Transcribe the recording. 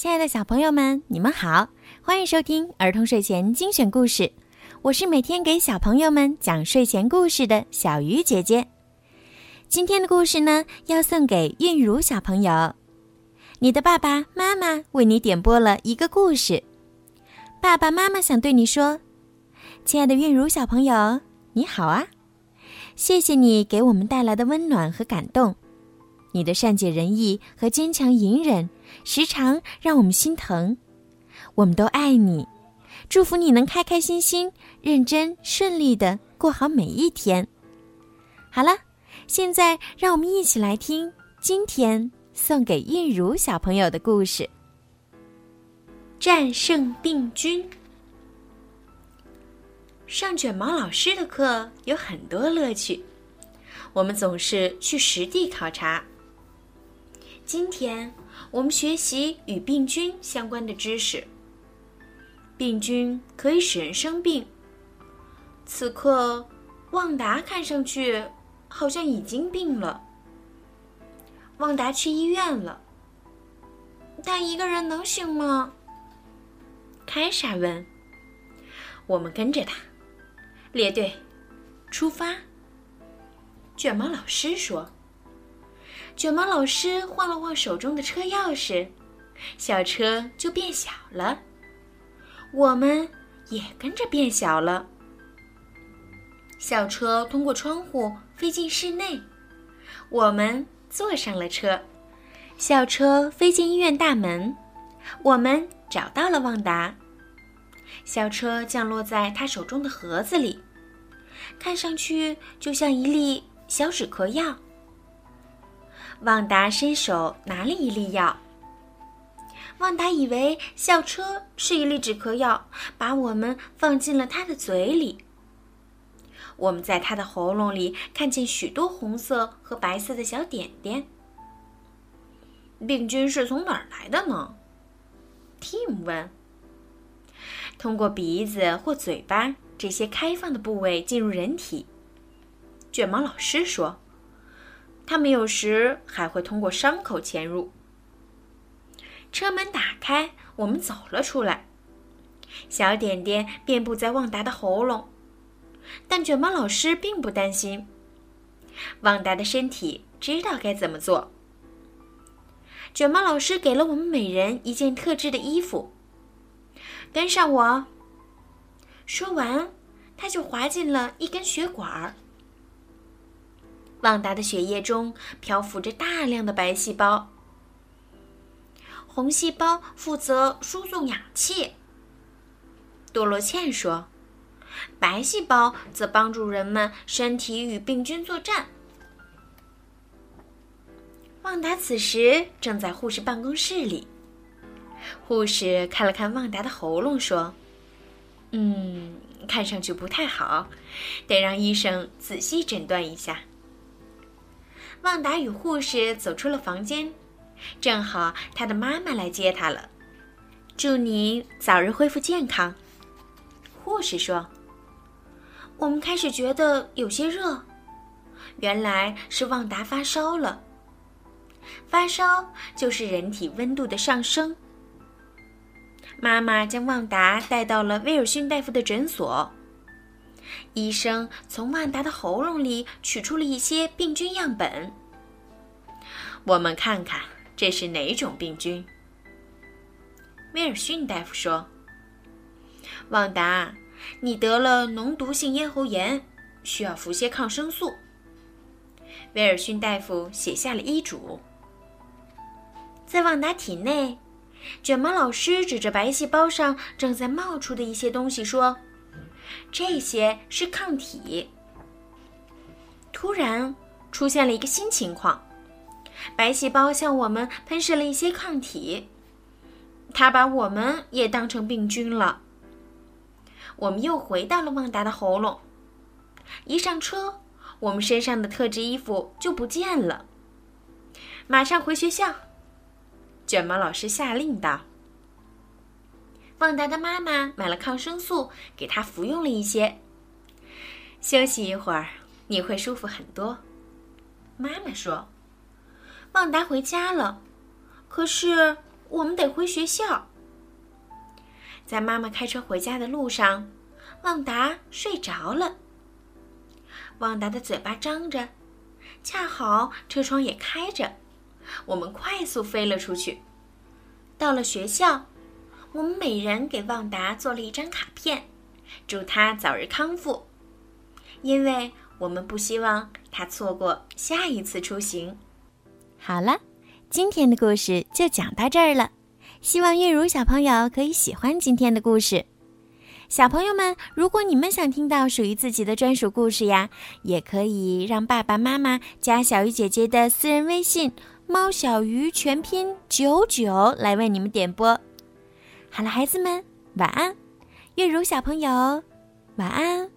亲爱的小朋友们，你们好，欢迎收听儿童睡前精选故事。我是每天给小朋友们讲睡前故事的小鱼姐姐。今天的故事呢，要送给韵如小朋友。你的爸爸妈妈为你点播了一个故事，爸爸妈妈想对你说：“亲爱的韵如小朋友，你好啊！谢谢你给我们带来的温暖和感动。”你的善解人意和坚强隐忍，时常让我们心疼。我们都爱你，祝福你能开开心心、认真顺利的过好每一天。好了，现在让我们一起来听今天送给韵如小朋友的故事：战胜病菌。上卷毛老师的课有很多乐趣，我们总是去实地考察。今天我们学习与病菌相关的知识。病菌可以使人生病。此刻，旺达看上去好像已经病了。旺达去医院了。他一个人能行吗？凯莎问。我们跟着他，列队，出发。卷毛老师说。卷毛老师晃了晃手中的车钥匙，小车就变小了，我们也跟着变小了。小车通过窗户飞进室内，我们坐上了车。小车飞进医院大门，我们找到了旺达。小车降落在他手中的盒子里，看上去就像一粒小止咳药。旺达伸手拿了一粒药。旺达以为校车是一粒止咳药，把我们放进了他的嘴里。我们在他的喉咙里看见许多红色和白色的小点点。病菌是从哪儿来的呢？Tim 问。通过鼻子或嘴巴这些开放的部位进入人体。卷毛老师说。他们有时还会通过伤口潜入。车门打开，我们走了出来。小点点遍布在旺达的喉咙，但卷毛老师并不担心。旺达的身体知道该怎么做。卷毛老师给了我们每人一件特制的衣服。跟上我。说完，他就滑进了一根血管儿。旺达的血液中漂浮着大量的白细胞，红细胞负责输送氧气。多罗茜说：“白细胞则帮助人们身体与病菌作战。”旺达此时正在护士办公室里，护士看了看旺达的喉咙，说：“嗯，看上去不太好，得让医生仔细诊断一下。”旺达与护士走出了房间，正好他的妈妈来接他了。祝你早日恢复健康，护士说。我们开始觉得有些热，原来是旺达发烧了。发烧就是人体温度的上升。妈妈将旺达带到了威尔逊大夫的诊所。医生从万达的喉咙里取出了一些病菌样本。我们看看这是哪种病菌。威尔逊大夫说：“旺达，你得了脓毒性咽喉炎，需要服些抗生素。”威尔逊大夫写下了医嘱。在旺达体内，卷毛老师指着白细胞上正在冒出的一些东西说。这些是抗体。突然出现了一个新情况，白细胞向我们喷射了一些抗体，它把我们也当成病菌了。我们又回到了旺达的喉咙。一上车，我们身上的特制衣服就不见了。马上回学校，卷毛老师下令道。旺达的妈妈买了抗生素，给他服用了一些。休息一会儿，你会舒服很多。妈妈说：“旺达回家了，可是我们得回学校。在妈妈开车回家的路上，旺达睡着了。旺达的嘴巴张着，恰好车窗也开着，我们快速飞了出去。到了学校，我们每人给旺达做了一张卡片，祝他早日康复，因为我们不希望他错过下一次出行。好了，今天的故事就讲到这儿了，希望月如小朋友可以喜欢今天的故事。小朋友们，如果你们想听到属于自己的专属故事呀，也可以让爸爸妈妈加小鱼姐姐的私人微信“猫小鱼”全拼九九来为你们点播。好了，孩子们，晚安。月如小朋友，晚安。